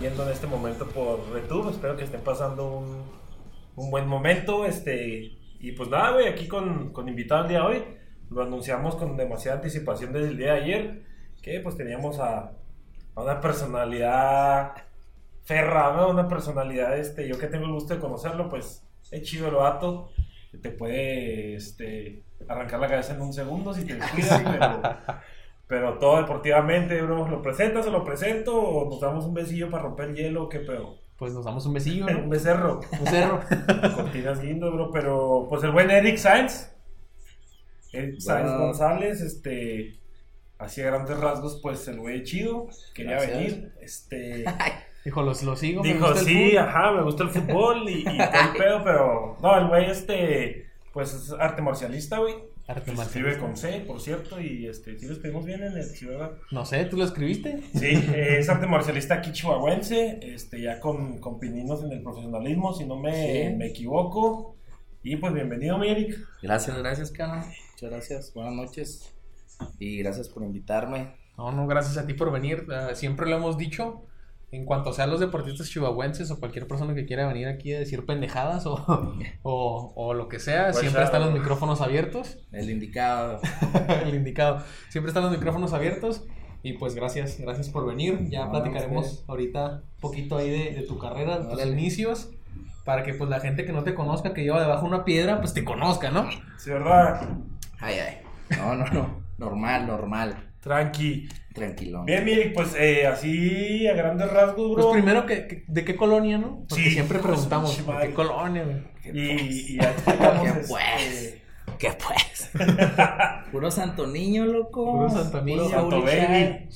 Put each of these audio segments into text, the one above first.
viendo en este momento por YouTube. Espero que estén pasando un, un buen momento. Este, y pues nada, güey, aquí con, con invitado el día de hoy. Lo anunciamos con demasiada anticipación desde el día de ayer. Que pues teníamos a una personalidad ferra, ¿no? Una personalidad, este, yo que tengo el gusto de conocerlo, pues es chido el vato. Te puede este, arrancar la cabeza en un segundo si te descuidas, pero pero todo deportivamente, bro, ¿lo presentas o lo presento? ¿O nos damos un besillo para romper hielo? ¿Qué pedo? Pues nos damos un besillo, un becerro. Un cerro. Cortinas lindo, bro. Pero, pues el buen Eric Sainz. Eric Sainz. González, este. Así a grandes rasgos, pues el güey chido. Quería Gracias. venir. Este. Dijo, los, lo sigo. me Dijo, gusta sí, fútbol". ajá, me gusta el fútbol y, y todo el pedo, pero. No, el güey, este. Pues es arte marcialista, güey. Arte Se escribe con C, por cierto, y este, sí lo escribimos bien en el sí, ¿verdad? No sé, ¿tú lo escribiste? Sí, eh, es arte marcialista aquí chihuahuense, este, ya con, con pininos en el profesionalismo, si no me, Sí. me equivoco. Y pues bienvenido, mi Eric. Gracias, gracias, Cana. Muchas gracias. Buenas noches. Y gracias por invitarme. No, no, gracias a ti por venir. Ah, siempre lo hemos dicho. En cuanto sean los deportistas chihuahuenses o cualquier persona que quiera venir aquí a decir pendejadas o, o, o lo que sea, Pues siempre están los micrófonos abiertos. El indicado. el indicado. Siempre están los micrófonos abiertos. Y pues gracias, gracias por venir. Ya No, platicaremos ahorita un poquito ahí de, de tu carrera, de tus inicios. Para que pues la gente que no te conozca, que lleva debajo una piedra, pues te conozca, ¿no? Sí, ¿verdad? Ay, ay. No, no, no. Normal, normal. Tranqui. Tranquilón. Bien, mi Eric, pues eh, así a grandes rasgos, Pues bro. primero, que, que- ¿de qué colonia, no? Porque Sí, siempre preguntamos, pinche ¿de madre. qué colonia, güey? Y, y ya explicamos, ¿Qué este, pues? ¿Qué pues? Puro santo niño, loco. Puro santo niño. Puro Santo Baby. Shai.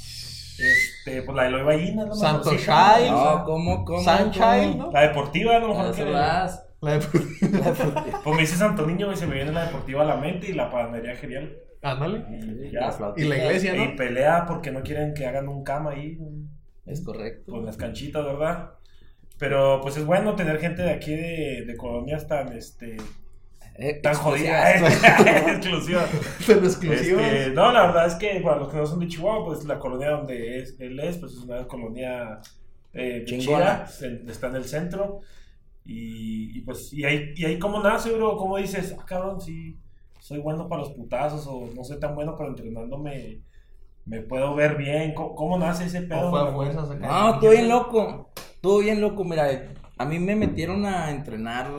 Este, pues la de Eloy Ballina, ¿no? Santo Sí, Shai. No, ¿cómo, cómo? Sunshine, cómo? ¿no? La deportiva, a lo A mejor. eso que- vas. La de... Pues me dice Santo Niño y se me viene la deportiva a la mente y la panadería genial. Ándale. Y flautita. Y la iglesia, Y ¿no? pelea porque no quieren que hagan un cama ahí. Es correcto. Pues las canchitas, ¿verdad? Pero pues es bueno tener gente de aquí de, de colonias tan este Eh, tan exclusivas. Pero exclusivos. Este, no, la verdad es que para los que no son de Chihuahua, pues la colonia donde es, él es, pues es una colonia eh, Chingona. está en el centro. Y, y, pues, y ahí, y ahí cómo nace, bro, cómo dices, ah, cabrón, sí, soy bueno para los putazos o no soy tan bueno, pero entrenando me, me puedo ver bien. ¿Cómo, cómo nace ese pedo? No, estuvo bien loco. Estuvo bien loco. Mira, a mí me metieron a entrenar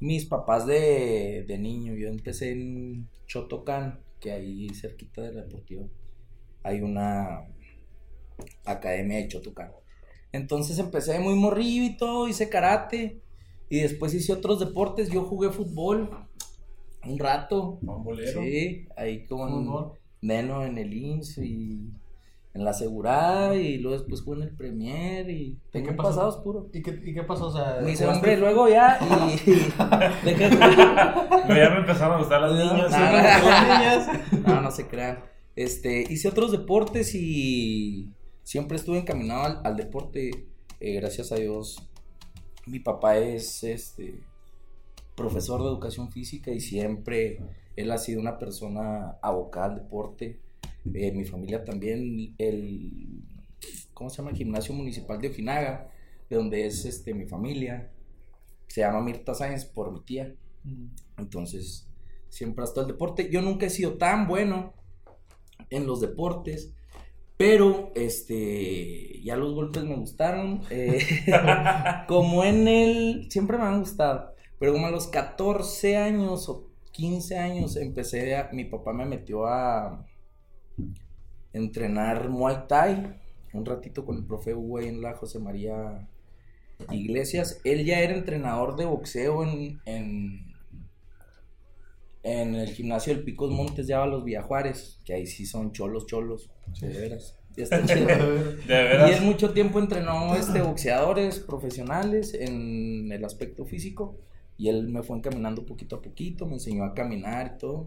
mis papás de, de niño. Yo empecé en Chotocan, que ahí cerquita de la deportiva hay una academia de Chotocan. Entonces empecé muy morrillo y todo, hice karate. Y después hice otros deportes. Yo jugué fútbol un rato. Sí, ahí como en. Neno en el INS y en la Asegurada y luego después jugué en el Premier y tengo qué un pasó? pasado oscuro. ¿Y qué, ¿Y qué pasó? O sea, Me ¿jugaste- hombre luego ya y... No, ya me empezaron a gustar las niñas. Las niñas. no, no se crean. Este, hice otros deportes y siempre estuve encaminado al, al deporte. eh, gracias a Dios. Mi papá es este profesor de educación física y siempre él ha sido una persona abocada al deporte. Eh, mi familia también, el ¿cómo se llama? El gimnasio municipal de Ojinaga, de donde es este mi familia. Se llama Mirta Sáenz por mi tía. Entonces, siempre ha estado el deporte. Yo nunca he sido tan bueno en los deportes, pero este, ya los golpes me gustaron. eh, como en el, siempre me han gustado, pero como a los 14 años o 15 años empecé a, mi papá me metió a entrenar Muay Thai un ratito con el profe Hugo en la José María Iglesias. Él ya era entrenador de boxeo en, en, en el gimnasio del Picos Montes de Ábalos Villajuárez, que ahí sí son cholos, cholos, de veras. Ya. De Y él mucho tiempo entrenó este, boxeadores profesionales en el aspecto físico. Y él me fue encaminando poquito a poquito, me enseñó a caminar y todo.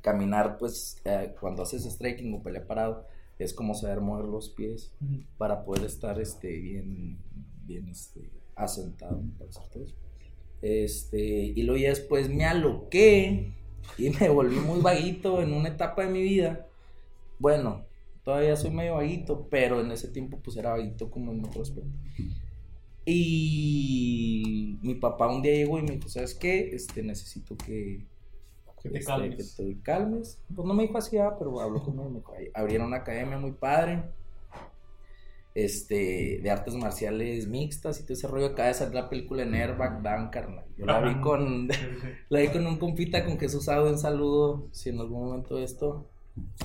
Caminar, pues, eh, cuando haces striking o pelea parado, es como saber mover los pies para poder estar este, bien, bien este, asentado, me parece todo eso. Este, y luego ya después me aloqué y me volví muy vaguito en una etapa de mi vida. Bueno, todavía soy medio vaguito, pero en ese tiempo pues era vaguito como en otro aspecto. Y mi papá un día llegó y me dijo, ¿sabes qué? Este, necesito que, Que te este, calmes. que te calmes. Pues no me dijo así, ah, pero habló conmigo. Me dijo, "Ay, abrieron una academia muy padre. Este, de artes marciales mixtas y todo ese rollo. Acaba de salir la película en Airbag Dan, carnal. Yo la vi con, la vi con un compita con Jesús Aude, un saludo. Si en algún momento esto,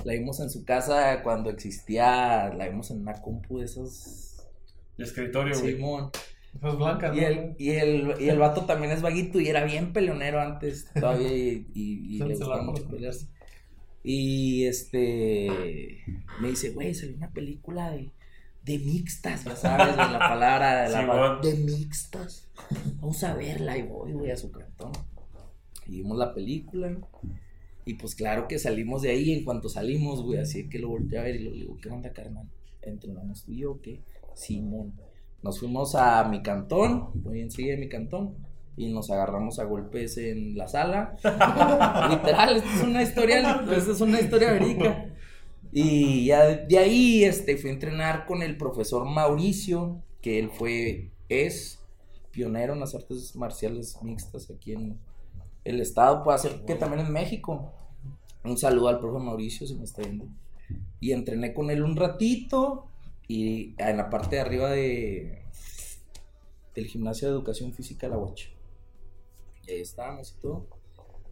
la vimos en su casa cuando existía, la vimos en una compu de esas. El escritorio, güey. Blancas, Y ¿no? el, y, el, y el vato también es vaguito y era bien peleonero antes todavía y, y- le gustaba mucho pelearse. Y este me dice, güey, salió una película de, de mixtas, ya sabes, de la palabra de, la Simón. de mixtas. Vamos a verla y voy, güey, a su cantón. Y vimos la película. Y pues claro que salimos de ahí en cuanto salimos, güey, así que lo volteé a ver y le digo, ¿qué onda, carnal? ¿Entrenamos tú y yo o qué? Simón. Nos fuimos a mi cantón, muy enseguida de mi cantón, y nos agarramos a golpes en la sala. Literal, esta es una historia, esta es una historia verídica. Y ya de ahí este, fui a entrenar con el profesor Mauricio, que él fue, es pionero en las artes marciales mixtas aquí en el estado, puede ser que también en México. Un saludo al profe Mauricio, si me está viendo. Y entrené con él un ratito, y en la parte de arriba de del gimnasio de educación física La Huacha. Y ahí estábamos y todo.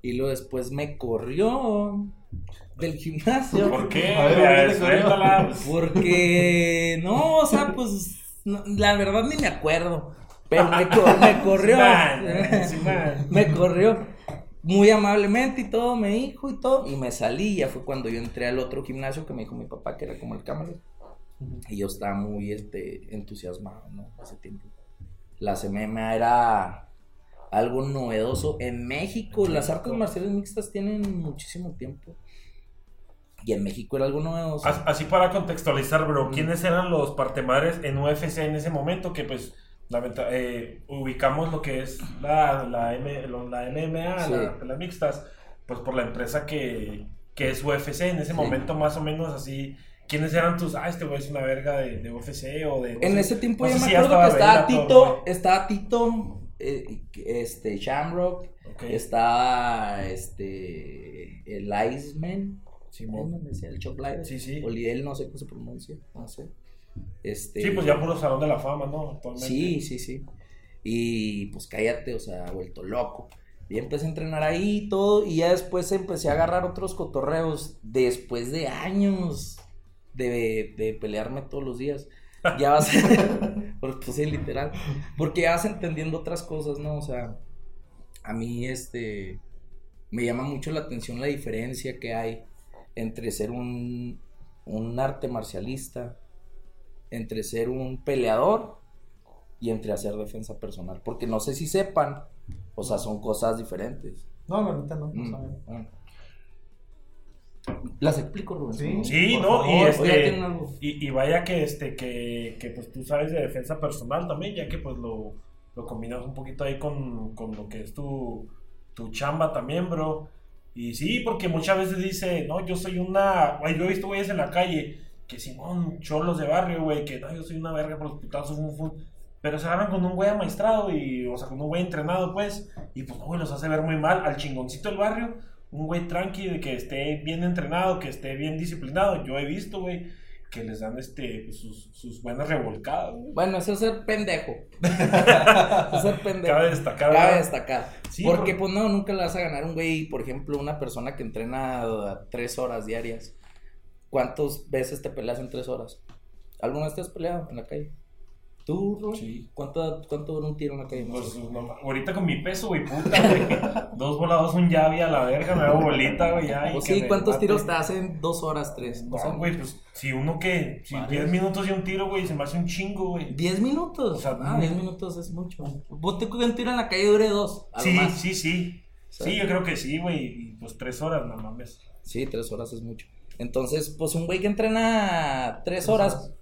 Y luego después me corrió del gimnasio. ¿Por qué? A ver, A ver, suéltala. Porque no, o sea, pues no, la verdad ni me acuerdo. Pero me, co- me corrió. Sí, man. me corrió muy amablemente y todo, me dijo y todo. Y me salí. Ya fue cuando yo entré al otro gimnasio que me dijo mi papá, que era como el cámara. Y yo estaba muy este, entusiasmado, ¿no? Hace tiempo. La CMMA era algo novedoso. En México, las artes marciales mixtas tienen muchísimo tiempo. Y en México era algo novedoso. As- Así para contextualizar, bro, ¿quiénes eran los partemadres en UFC en ese momento? Que pues lamenta- eh, ubicamos lo que es la, la, M- la MMA, Sí. la- las mixtas, pues por la empresa que, que es UFC. En ese Sí. momento, más o menos así, ¿quiénes eran tus? Ah, este güey es una verga de, de UFC o de. no En sé- ese tiempo no yo me si acuerdo que estaba Tito, estaba Tito, eh, este, Shamrock, estaba este, el Iceman, Simón. Decía, el Chop Live, Sí, sí. Oliel, no sé cómo se pronuncia, no sé. Este, Sí, pues ya puro salón de la fama, ¿no? Actualmente. Sí, sí, sí. Y pues cállate, o sea, vuelto loco. Y empecé a entrenar ahí y todo. Y ya después empecé a agarrar otros cotorreos. Después de años de, de pelearme todos los días. Ya vas. pues sí, literal. Porque ya vas entendiendo otras cosas, ¿no? O sea, a mí este. Me llama mucho la atención la diferencia que hay entre ser un, un arte marcialista, entre ser un peleador y entre hacer defensa personal. Porque no sé si sepan, o sea, son cosas diferentes. No, la neta no. no Mm, saben. bueno. Las explico, Rubén. Sí. ¿no? favor, y este. Y, y vaya que este, que, que pues tú sabes de defensa personal también, ya que pues lo, lo combinas un poquito ahí con, con lo que es tu, tu chamba también, bro. Y sí, porque muchas veces dice, no, yo soy una. Güey, yo he visto güeyes en la calle que Simón, cholos de barrio, güey, que no, yo soy una verga por los putazos, fum. Pero se agarran con un güey amaestrado y, o sea, con un güey entrenado, pues, y pues, no, güey, los hace ver muy mal al chingoncito del barrio. Un güey tranqui, de que esté bien entrenado, que esté bien disciplinado. Yo he visto, güey, que les dan este, pues, sus, sus buenas revolcadas, güey. Bueno, eso es ser pendejo. Eso es ser pendejo. Cabe destacar, Cabe ¿verdad? destacar. Sí, porque, por- pues no, nunca le vas a ganar un güey, por ejemplo, una persona que entrena tres horas diarias. ¿Cuántas veces te peleas en tres horas? ¿Alguna vez te has peleado en la calle? ¿Tú? Sí. ¿Cuánto, ¿Cuánto dura un tiro en la calle? Pues, no, ahorita con mi peso, güey, puta, güey. Dos volados, un llave a la verga, me hago bolita, güey, ya. Pues sí, ¿cuántos tiros te hacen? Dos horas, tres. No, O sea, güey, pues, si uno que, si Varios. 10 minutos y un tiro, güey, se me hace un chingo, güey. ¿Diez minutos? O sea, ah, diez minutos es mucho. Vos te que un tiro en la calle dure dos. Sí, más. sí, sí. ¿Sabes? Sí, yo creo que sí, güey, y pues tres horas, no mames. Sí, tres horas es mucho. Entonces, pues un güey que entrena tres horas,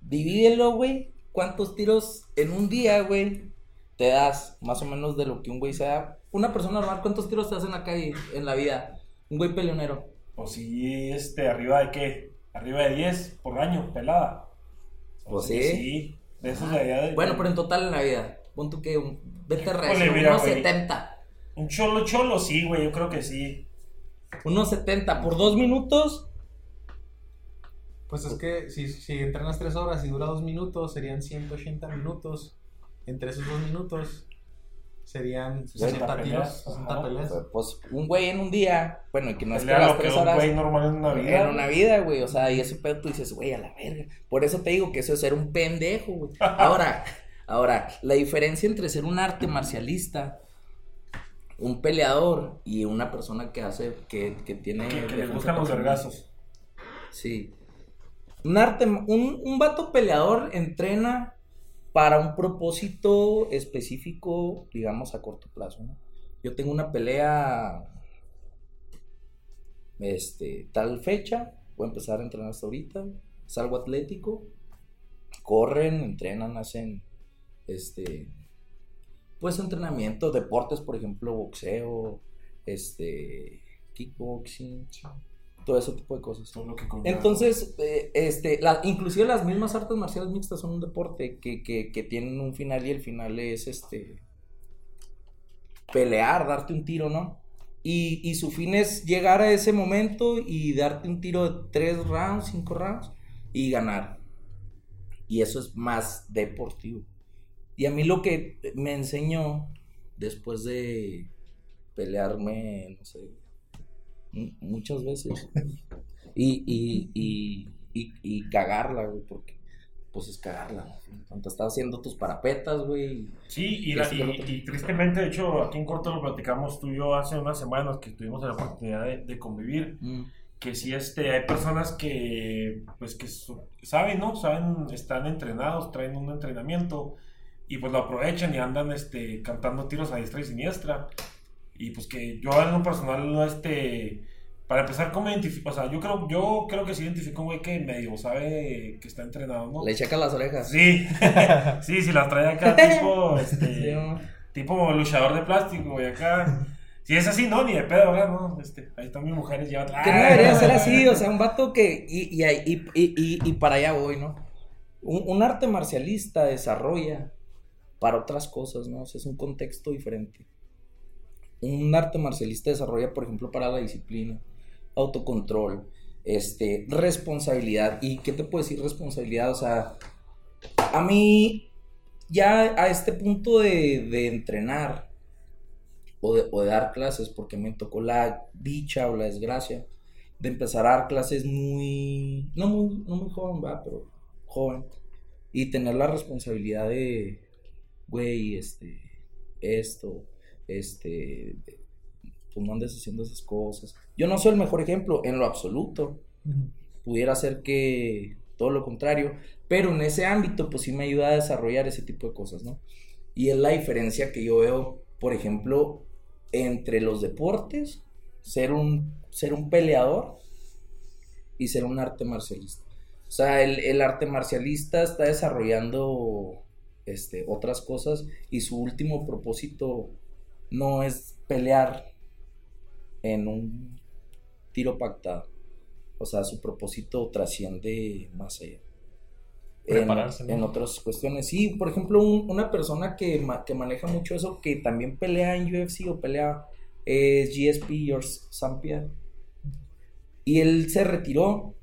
divídelo, güey. Cuántos tiros en un día, güey, te das, más o menos de lo que un güey sea. Una persona normal, ¿cuántos tiros te hacen acá en la vida? Un güey peleonero. Pues sí, este, arriba de qué? Arriba de 10 por año, pelada. Pues sí. Sí, de esos de allá de- Bueno, pero en total en la vida, pon tú que un, vete recio, mira, unos güey. 70. Un cholo cholo, sí, güey, yo creo que sí. Unos 70 por dos minutos. Pues es que si, si entrenas 3 horas y dura 2 minutos, serían 180 minutos. Entre esos 2 minutos serían 60 peleas, tiros, 60 ajá. peleas. Pues un güey en un día, bueno, y que no es que las tres un horas. güey normal en una vida. En una vida, güey. O sea, y ese pedo tú dices, güey, a la verga. Por eso te digo que eso es ser un pendejo, güey. Ahora, ahora, la diferencia entre ser un arte marcialista, un peleador y una persona que hace, que, que tiene. Que, que gustan los vergazos. Sí. Un arte, un, un vato peleador entrena para un propósito específico, digamos, a corto plazo. Yo tengo una pelea, este, tal fecha, voy a empezar a entrenar hasta ahorita, es algo atlético, corren, entrenan, hacen, este, pues entrenamiento, deportes, por ejemplo, boxeo, este, kickboxing, todo ese tipo de cosas. Todo lo que conlleva. Entonces, eh, este, la, inclusive las mismas artes marciales mixtas son un deporte que, que, que tienen un final y el final es este pelear, darte un tiro, ¿no? Y, y su fin es llegar a ese momento y darte un tiro de tres rounds, cinco rounds y ganar. Y eso es más deportivo. Y a mí lo que me enseñó después de pelearme, no sé, muchas veces y, y, y, y, y cagarla, güey, porque pues es cagarla. Cuando estás haciendo tus parapetas, güey. Sí, y, la- tristemente, de hecho, aquí en corto lo platicamos tú y yo hace unas semanas que tuvimos la oportunidad de, de convivir, Mm, que sí, este, hay personas que, pues, que saben, ¿no? Saben, están entrenados, traen un entrenamiento y pues lo aprovechan y andan, este, cantando tiros a diestra y siniestra. Y pues que yo en lo personal, no, este, para empezar, ¿cómo identifico? O sea, yo creo, yo creo que sí identifico un güey que medio sabe que está entrenado, ¿no? Le checa las orejas. Sí, sí, si las trae acá tipo, este, tipo luchador de plástico, güey, acá. Si es así, no, ni de pedo, ¿verdad? No, este, ahí están mis mujeres, ya Que no debería ser así, o sea, un vato que. Y, y, y, y, y- y para allá voy, ¿no? Un, un arte marcialista desarrolla para otras cosas, ¿no? O sea, es un contexto diferente. Un arte marcialista desarrolla, por ejemplo, para la disciplina, autocontrol, este, responsabilidad. ¿Y qué te puedo decir responsabilidad? O sea, a mí, ya a este punto de, de entrenar o de, o de dar clases, porque me tocó la dicha o la desgracia de empezar a dar clases muy, no muy, no muy joven, va, pero joven, y tener la responsabilidad de, güey, este, esto, este, pues no andes haciendo esas cosas. Yo no soy el mejor ejemplo en lo absoluto, pudiera ser que todo lo contrario, pero en ese ámbito pues sí me ayuda a desarrollar ese tipo de cosas, ¿no? Y es la diferencia que yo veo, por ejemplo, entre los deportes, ser un, ser un peleador y ser un arte marcialista. O sea, el, el arte marcialista está desarrollando este, otras cosas y su último propósito no es pelear en un tiro pactado. O sea, su propósito trasciende más allá. En, Prepararse, ¿no? en otras cuestiones. Sí, por ejemplo, un- una persona que, ma- que maneja mucho eso, que también pelea en UFC o pelea, es GSP, George St. Pierre. Y él se retiró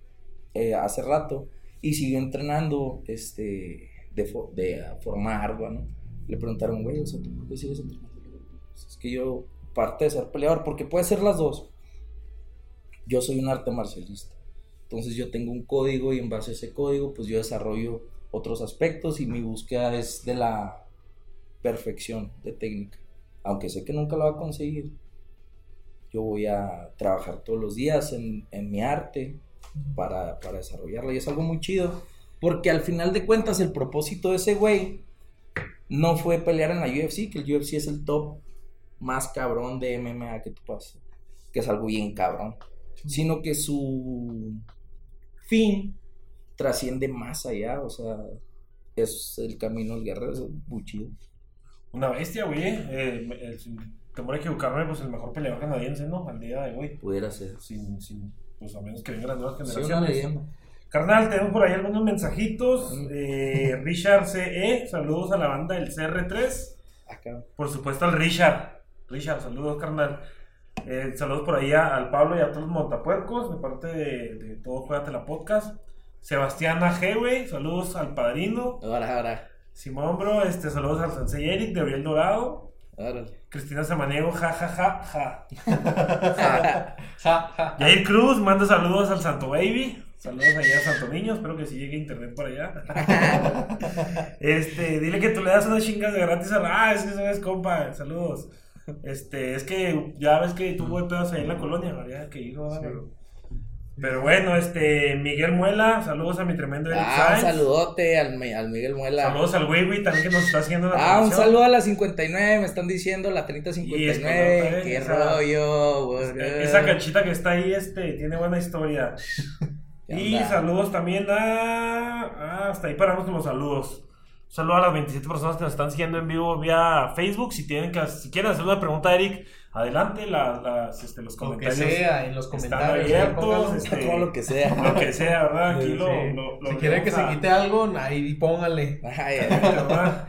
eh, hace rato y siguió entrenando este, de, de forma ardua, ¿no? Le preguntaron, güey, o sea, ¿tú por qué sigues entrenando? Pues es que yo, parte de ser peleador, porque puede ser las dos. Yo soy un arte marcialista. Entonces yo tengo un código y en base a ese código pues yo desarrollo otros aspectos y mi búsqueda es de la perfección de técnica. Aunque sé que nunca la va a conseguir, yo voy a trabajar todos los días en, en mi arte para, para desarrollarla y es algo muy chido porque al final de cuentas el propósito de ese güey no fue pelear en la UFC, que el UFC es el top más cabrón de MMA que tú pasas, que es algo bien cabrón sino que su fin trasciende más allá, o sea, es el camino del guerrero, es muy chido. Una bestia, güey. Eh, eh, sin temor a equivocarme, pues el mejor peleador canadiense, ¿no? Al día de hoy. Pudiera ser. Sin, sin, pues a menos que vengan las nuevas Sí, una generaciones. leyenda. Carnal, tenemos por ahí algunos mensajitos. Eh, Richard CE, saludos a la banda del CR3. Acá. Por supuesto al Richard. Richard, saludos, carnal. Eh, saludos por ahí a- al Pablo y a todos los montapuercos, de parte de, de todo Juegate la Podcast. Sebastián AG, güey, saludos al padrino. Ahora, ahora. Simón, bro, este, saludos al Sensei Eric de Oriel Dorado. Órale. Cristina Samaniego, ja, ja, ja, ja. Ja, ja. Jair Cruz, manda saludos al Santo Baby. Saludos allá a Santo Niño, espero que sí llegue internet por allá. Este, dile que tú le das unas chingas de gratis a. Ah, es que sabes, compa, saludos. Este, es que ya ves que tuvo pedos ahí en la colonia, habría que ¿verdad? Pero, pero bueno, este, Miguel Muela, saludos a mi tremendo Eric Ah, un Sainz. saludote al, al Miguel Muela. Saludos al Wiwi también que nos está haciendo la Ah, un saludo a la 59, me están diciendo la 3059. Y es que no, Qué esa- rollo, güey. Eh, Esa cachita que está ahí, este, tiene buena historia. ¿Qué Y saludos también a... ah, hasta ahí paramos con los saludos. Un saludo a las 27 personas que nos están siguiendo en vivo vía Facebook. Si tienen que, si quieren hacer una pregunta a Eric, adelante. las, este, los Lo que comentarios sea, en los están comentarios. abiertos. este, Todo lo que sea. lo que sea, ¿verdad? Aquí Sí, lo, sí. lo- lo si quieren que se quite algo, ahí pónganle. Ay, ¿verdad?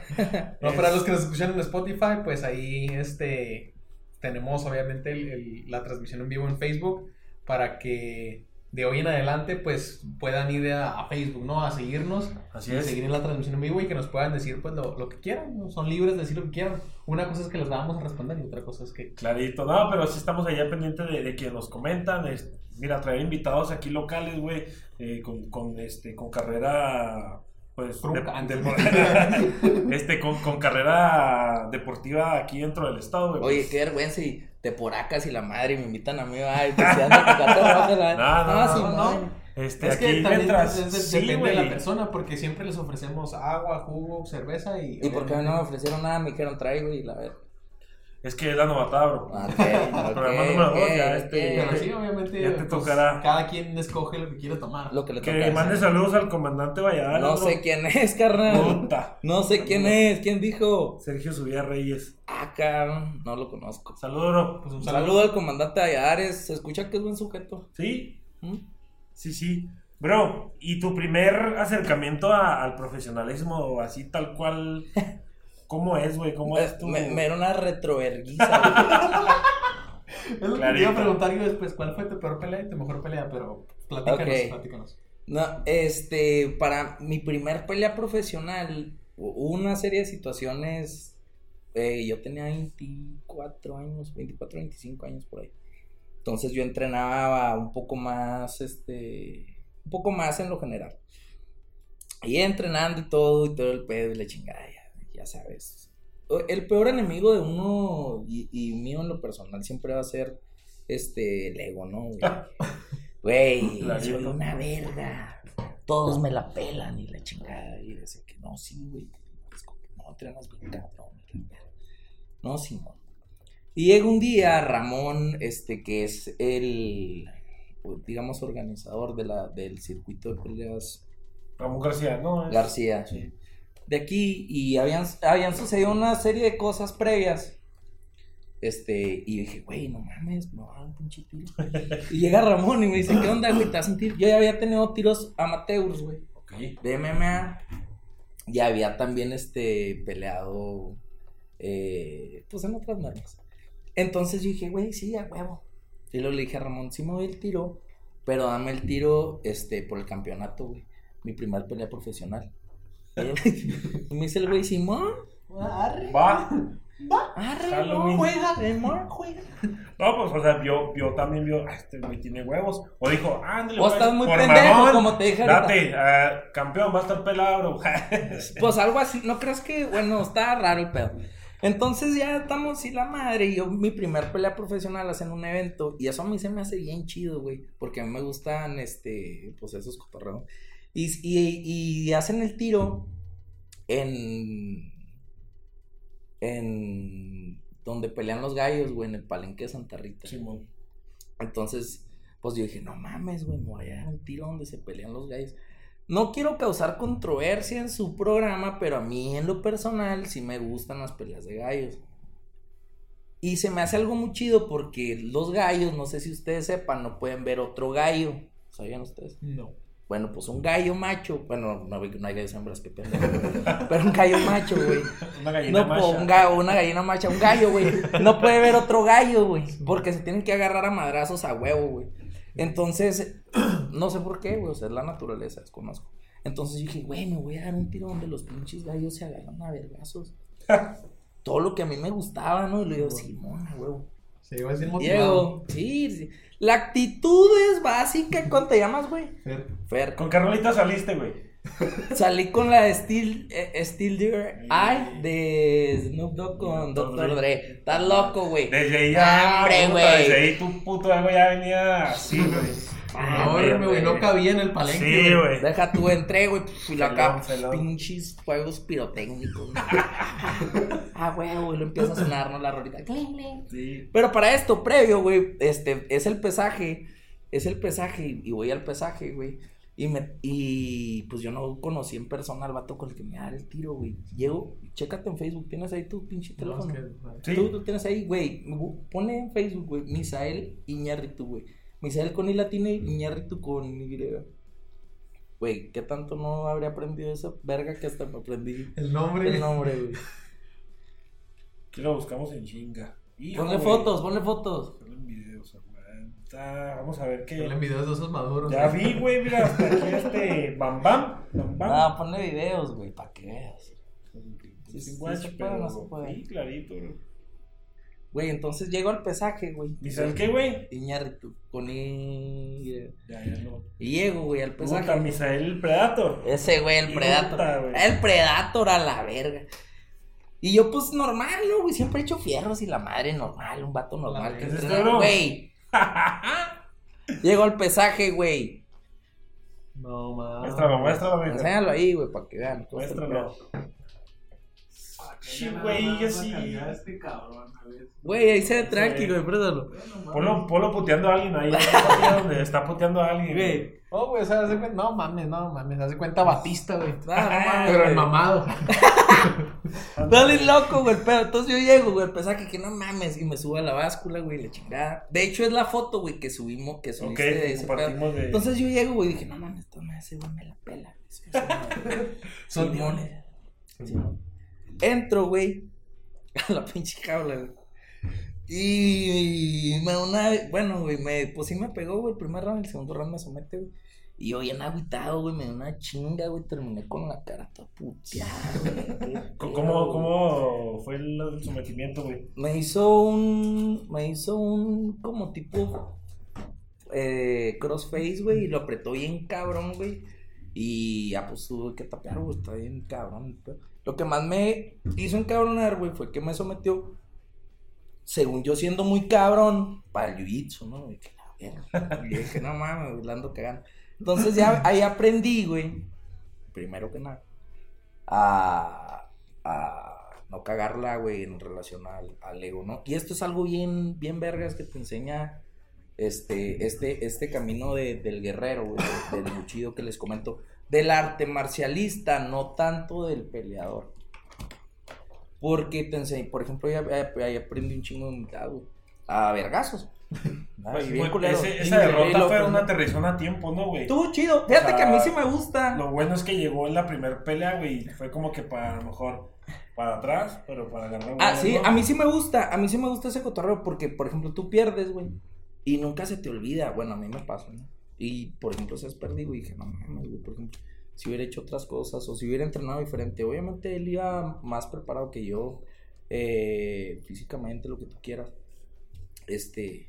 No, Es- para los que nos escuchan en Spotify, pues ahí este tenemos obviamente el- el- la transmisión en vivo en Facebook para que de hoy en adelante pues puedan ir a, a Facebook, ¿no? A seguirnos Así y es. seguir en la transmisión en vivo y que nos puedan decir pues lo, lo que quieran, ¿no? Son libres de decir lo que quieran. Una cosa es que les vamos a responder y otra cosa es que... Clarito, no, pero sí estamos allá pendientes de, de quienes nos comentan. es- mira, traer invitados aquí locales, güey, eh, con, con, este, con carrera, pues, de- de- este, con, con carrera deportiva aquí dentro del estado, güey. Oye, pues. qué vergüenza y te poracas y la madre me invitan a mí, ay, pues si ando la- No, no, no, sí, no, madre. Este, Es aquí que también mientras, es- es- sí, depende de la persona porque siempre les ofrecemos agua, jugo, cerveza y... ¿Y por qué a mí no me ofrecieron nada? Me dijeron traigo y la ver. Es que es la novatada, bro. Ok, El programa número dos, ya, ok, este. Pero sí, obviamente, Ya te pues, tocará. cada quien escoge lo que quiere tomar. Lo que le Que toca mande hacer. saludos al comandante Valladares. No bro. sé quién es, carnal. Puta. No sé quién es. ¿Quién dijo? Sergio Subía Reyes. Ah, cabrón. No lo conozco. Saludos, bro. Pues un saludo. saludo al comandante Ayares. Se escucha que es buen sujeto. Sí, ¿Mm? Sí, sí. Bro, ¿y tu primer acercamiento a- al profesionalismo, así tal cual, cómo es, güey? ¿Cómo es? Me, me era una retroverguiza. Es lo que te iba a preguntar yo después, ¿cuál fue tu peor pelea y tu mejor pelea? Pero platícanos, Ok. platícanos. No, este, para mi primer pelea profesional, hubo una serie de situaciones. eh, yo tenía 24 años, 24, 25 años por ahí. Entonces yo entrenaba un poco más, este, un poco más en lo general. Y entrenando y todo, y todo el pedo y la chingada, ya, ya sabes. El peor enemigo de uno y, y mío en lo personal siempre va a ser, este, el ego, ¿no? güey? Soy una verga. Todos me la pelan y la chingada. Y decir que no, sí, güey. es como que No, entrenas bien cabrón. No, Simón. Y llega un día Ramón, este, que es el, pues, digamos, organizador de la, del circuito de peleas Ramón García, ¿no? Es- García. Sí. De aquí, y habían, habían sucedido una serie de cosas previas. Este, y dije, güey, no mames, me va a dar un pinche tiro. y llega Ramón y me dice, ¿qué onda, güey? ¿Te vas a sentir? Yo ya había tenido tiros amateurs, güey, Ok. de MMA. Y había también, este, peleado, eh, pues en otras normas. Entonces yo dije, güey, sí, a huevo. Y luego le dije a Ramón, sí me doy el tiro, pero dame el tiro, este, por el campeonato, güey. Mi primer pelea profesional. Y me dice el güey, Simón, arre, Va. arre, Halloween. no, juega, Simón, juega. No, pues, o sea, vio, vio también, vio, ah, este güey tiene huevos. O dijo, ándale, O pues, estás muy por pendejo, mamón, como te dije. Date, ah, campeón, va a estar pelado. Pues algo así, ¿no crees que, bueno, está raro el pedo? Entonces ya estamos y la madre, y yo mi primer pelea profesional hacen un evento, y eso a mí se me hace bien chido, güey, porque a mí me gustan, este, pues esos cotorreos. Y, y, y hacen el tiro en, en donde pelean los gallos, güey, en el palenque de Santa Rita. Entonces, pues yo dije, no mames, güey, me voy a dar un tiro donde se pelean los gallos. no quiero causar controversia en su programa, pero a mí en lo personal sí me gustan las peleas de gallos. Y se me hace algo muy chido porque los gallos, no sé si ustedes sepan, no pueden ver otro gallo. ¿Sabían ustedes? No. Bueno, pues un gallo macho, bueno, no, no hay gallos hembras que pendejo, pero un gallo macho, güey. Una gallina No, pues, macha. un gallo, una gallina macha, un gallo, güey. No puede ver otro gallo, güey. Porque se tienen que agarrar a madrazos a huevo, güey. Entonces, no sé por qué, güey. O sea, es la naturaleza, desconozco. Entonces dije, güey, me voy a dar un tiro donde los pinches gallos se agarran a vergazos. Todo lo que a mí me gustaba, ¿no? Y le digo, Simón, a huevo. Se iba a decir motivado. Diego, sí, sí. La actitud es básica. ¿Cuánto te llamas, güey? Fer. Fer. Con Carolita saliste, güey. Salí con la de Steel, eh, Steel Deer Eye de Snoop Dogg con Dr. Dr. Dre. Estás loco, güey. Desde ahí ya. Hombre, puta, güey. Desde ahí tu puto ego ya venía así, güey. Ah, No, güey, no cabía en el palenque. Sí, güey. Deja tu entré, güey. Y la acá, pinches fuegos pirotécnicos. ah, güey, güey, lo empieza a sonar, ¿no? La rolita. Sí. Pero para esto, previo, güey, este, es el pesaje. Es el pesaje. Y voy al pesaje, güey. Y, me, y pues yo no conocí en persona al vato con el que me da el tiro, güey. Llego, chécate en Facebook, tienes ahí tu pinche No, es teléfono. que- Sí. Tú, tú tienes ahí, güey, pone en Facebook, güey, Misael Iñárritu, güey. Misael con I latina y Iñárritu con Y. Güey, ¿qué tanto no habría aprendido esa verga que hasta me aprendí El nombre. el nombre, güey? Aquí lo buscamos en chinga. Hijo, Ponle güey. fotos, ponle fotos. Ponle videos, aguanta. Vamos a ver qué. Ponle videos de esos maduros. Ya güey. vi, güey, mira, hasta aquí este. Bam Bam. Bam Bam. Ah, ponle videos, güey, para que veas. Sí, sí, sí, guacho, se puede, pero no se puede. Sí, clarito, bro. Güey, entonces llego al pesaje, güey. ¿Dice el qué, güey? Iñárritu, con Y. Ya, ya no. Y llego, güey, al Puta, pesaje. Misael Predator. Ese güey, el Puta, Predator. güey. El Predator a la verga. Y yo, pues, normal, ¿no, güey? Siempre he hecho fierros y la madre normal, un vato normal. Entrena, ¿Es esto? Güey. Llego al pesaje, güey. No, mames. Muéstralo, muéstralo, güey. Enséñalo ahí, güey, para que vean. el Muéstralo. Sí, güey, yo sí. Este cabrón. Güey, ahí se ve Sí. tranquilo, güey. Ponlo, ponlo puteando a alguien ahí. donde está puteando a alguien, güey. Oh, güey, o sea, haz de cuenta. No mames, no mames. Haz de cuenta Batista, güey. Mames, Pero el mamado. Dale loco, güey, pero entonces yo llego, güey, al pesaje que no mames, y me subo a la báscula, güey, la chingada. De hecho, es la foto, güey, que subimos, que subiste de ese pedo. compartimos de. Entonces yo llego, güey, y dije, no mames, madre ese güey me la pela. Son. Simón. Entro, güey, a la pinche jaula, güey. Y me una, bueno, güey, me, pues sí me pegó, güey, el primer round, el segundo round me somete, güey. Y yo bien agüitado, güey, me dio una chinga, güey, terminé con la cara toda puteada, güey. ¿Cómo, güey. cómo fue el, sometimiento, güey? Me hizo un. Me hizo un. Como tipo. Eh, crossface, güey. Y lo apretó bien cabrón, güey. Y ya pues tuve que tapear, güey. Está bien cabrón. el pedo. Lo que más me hizo encabronar, güey, fue que me sometió. Según yo siendo muy cabrón. Para el jiu-jitsu, ¿no? Y que. Y dije, no mames, güey, la ando cagando. Entonces ya ahí aprendí, güey. Primero que nada. A. A no cagarla, güey, en relación al, al ego, ¿no? Y esto es algo bien, bien vergas que te enseña este, este, este camino de- del guerrero, güey, de- del luchido que les comento, del arte marcialista, no tanto del peleador. Porque te enseñé, por ejemplo, ya aprendí un chingo de humildad, güey, a vergazos. Pues, bien ese- esa derrota fue una aterrizón a tiempo, ¿no, güey? Estuvo chido, fíjate O sea, que a mí sí me gusta. Lo bueno es que llegó en la primer pelea, güey. y Fue como que para a lo mejor para atrás, pero para agarrar. Ah, sí, a mí sí me gusta, a mí sí me gusta ese cotorreo porque, por ejemplo, tú pierdes, güey, y nunca se te olvida, bueno, a mí me pasa, ¿no? Y, por ejemplo, si has perdido y dije, no mames, güey, por ejemplo, si hubiera hecho otras cosas o si hubiera entrenado diferente, obviamente él iba más preparado que yo, eh, físicamente, lo que tú quieras, este,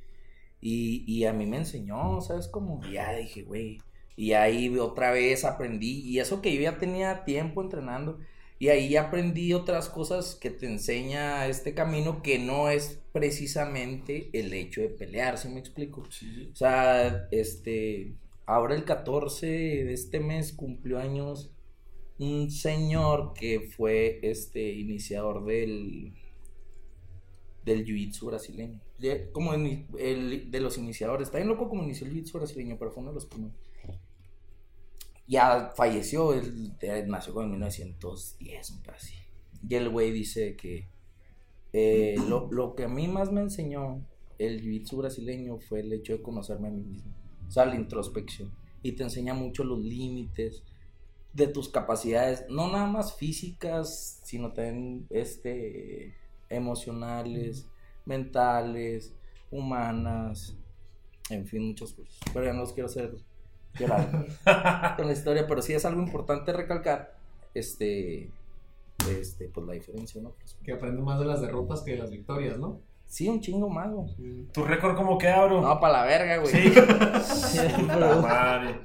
y, y a mí me enseñó, ¿sabes? Como, ya dije, güey, y ahí otra vez aprendí, y eso que yo ya tenía tiempo entrenando, y ahí aprendí otras cosas que te enseña este camino que no es precisamente el hecho de pelear, ¿sí me explico? Sí. O sea, este, ahora el 14 de este mes cumplió años un señor que fue este iniciador del del jiu-jitsu brasileño. De- Como ini- el, de los iniciadores. Está bien loco como inició el jiu-jitsu brasileño, pero fue uno de los primeros. Ya falleció, él, nació como en 1910, me parece. Y el güey dice que eh, lo, lo que a mí más me enseñó el jiu-jitsu brasileño fue el hecho de conocerme a mí mismo. O sea, la introspección. Y te enseña mucho los límites de tus capacidades, no nada más físicas, sino también este, emocionales, mentales, humanas, en fin, muchas cosas. Pero ya no los quiero hacer llorar con la historia, pero sí es algo importante recalcar, este, este, pues la diferencia, ¿no? Pues, Que aprende más de las derrotas que de las victorias, ¿no? sí, un chingo más, güey. ¿Tu récord cómo queda, bro? No, para la verga, güey. Sí. Pero- Madre.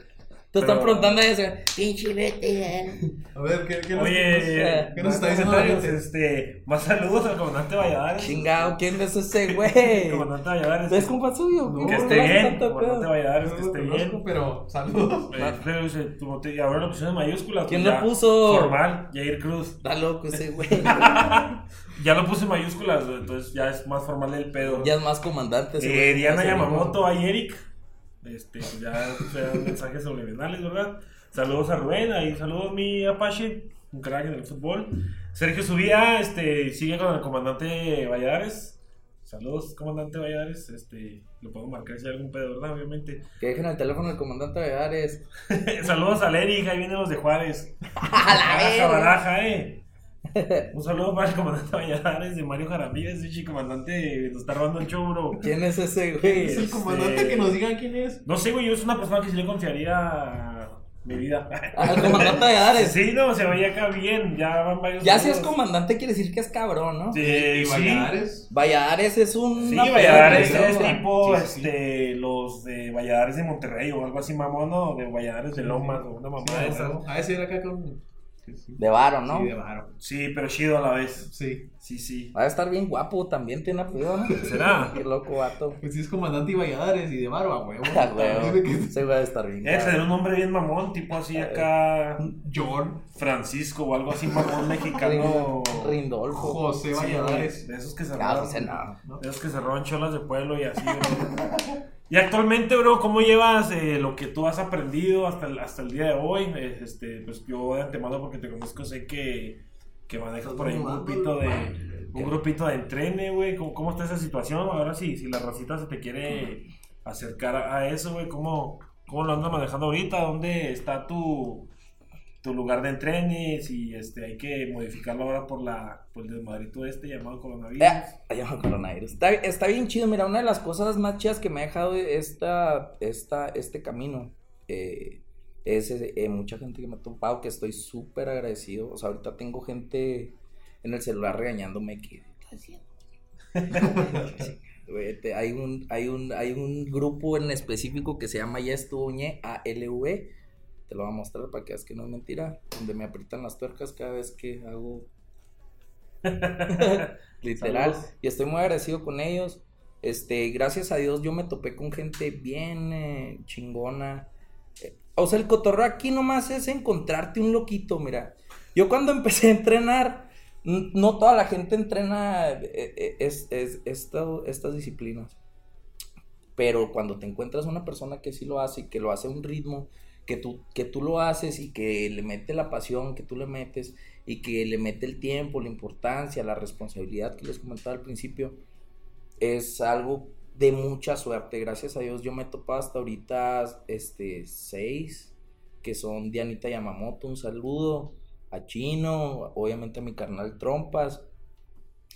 Te están preguntando eso. Pinche Vete. A ver, ¿qué, qué nos- Oye, ¿Qué nos está diciendo este, más saludos al comandante Valladares. Chingado, ¿quién es ese güey? Comandante Valladares. ¿Es compa suyo? No, Que ¿Cómo esté bien, comandante Valladares, que esté conozco, bien. pero saludos. Eh, pero, dice, tu bote- y ahora lo pusieron en mayúsculas. ¿Quién pues lo puso? Formal, Jair Cruz. Está loco ese güey. Ya lo puse en mayúsculas, entonces ya es más formal el pedo. ya es más comandante Eh. Diana Yamamoto, ay Eric. Este, pues ya sean mensajes subliminales, ¿verdad? Saludos a Rubén, ahí saludos mi Apache, un crack en el fútbol. Sergio Subía, este, sigue con el comandante Valladares. Saludos, comandante Valladares. Este, lo puedo marcar si hay algún pedo, ¿verdad? Obviamente. Que dejen el teléfono del comandante Valladares. saludos al Eric, ahí vienen los de Juárez. ¡A la Baraja, baraja, eh. Un saludo para el comandante Valladares de Mario Jaramillas, ese comandante nos está robando el show, bro. ¿Quién es ese güey? Es el comandante Este- que nos digan quién es. No sé, güey, yo es una persona que sí le confiaría mi vida. Al comandante Valladares. Sí, no, se veía acá bien, ya van varios. Ya si es comandante quiere decir que es cabrón, ¿no? Sí, Y sí. Valladares. Valladares es un. Sí, Valladares es tipo, Sí, sí, sí. este, los de Valladares de Monterrey o algo así, mamón, ¿no? De Valladares de Lomas o una mamá de esas. A ver si era acá con. Sí, sí. De varo, ¿no? Sí, de varo. Sí, pero chido a la vez. Sí. Sí, sí. Va a estar bien guapo también, tiene apellido, ¿no? ¿Será? Qué loco vato. Pues sí es comandante y Valladares y de varo a huevo. A huevo. Tiene que- Ese güey va a estar bien. Debe tener un nombre bien mamón, tipo así acá. John Francisco o algo así, mamón mexicano. Rindolfo. José Sí, Valladares. De esos que se roban. José, no. ¿no? De esos que se roban cholas de pueblo y así, bro. Y actualmente, bro, ¿cómo llevas eh, lo que tú has aprendido hasta el, hasta el día de hoy? Eh, Este, pues yo de antemano, porque te conozco, sé que, que manejas por ahí un grupito de un grupito de entrene, güey. ¿Cómo, ¿Cómo está esa situación? Ahora sí, si la racita se te quiere acercar a, eso, güey, ¿cómo, ¿cómo lo andas manejando ahorita? ¿Dónde está tu, tu lugar de entrene? Si este, hay que modificarlo ahora por, la, por el desmadrito este llamado coronavirus. Eh, ay, llama coronavirus. Está, está bien chido. Mira, una de las cosas más chidas que me ha dejado esta, esta, este camino eh, es eh, mucha gente que me ha topado que estoy súper agradecido. O sea, ahorita tengo gente en el celular regañándome que hay un, hay un, hay un grupo en específico que se llama Ya estuvoñe ALV. Te lo voy a mostrar para que veas que no es mentira. Donde me aprietan las tuercas cada vez que hago Literal. Saludos. Y estoy muy agradecido con ellos. Este, gracias a Dios yo me topé con gente bien eh, chingona. O sea, el cotorreo aquí nomás es encontrarte un loquito, mira. Yo cuando empecé a entrenar, no toda la gente entrena eh, eh, es, es- esto- estas disciplinas. Pero cuando te encuentras una persona que sí lo hace y que lo hace a un ritmo, que tú, que tú lo haces y que le mete la pasión que tú le metes y que le mete el tiempo, la importancia, la responsabilidad que les comentaba al principio, es algo de mucha suerte. Gracias a Dios yo me he topado hasta ahorita este, seis, que son Dianita Yamamoto, un saludo, a Chino, obviamente a mi carnal Trompas,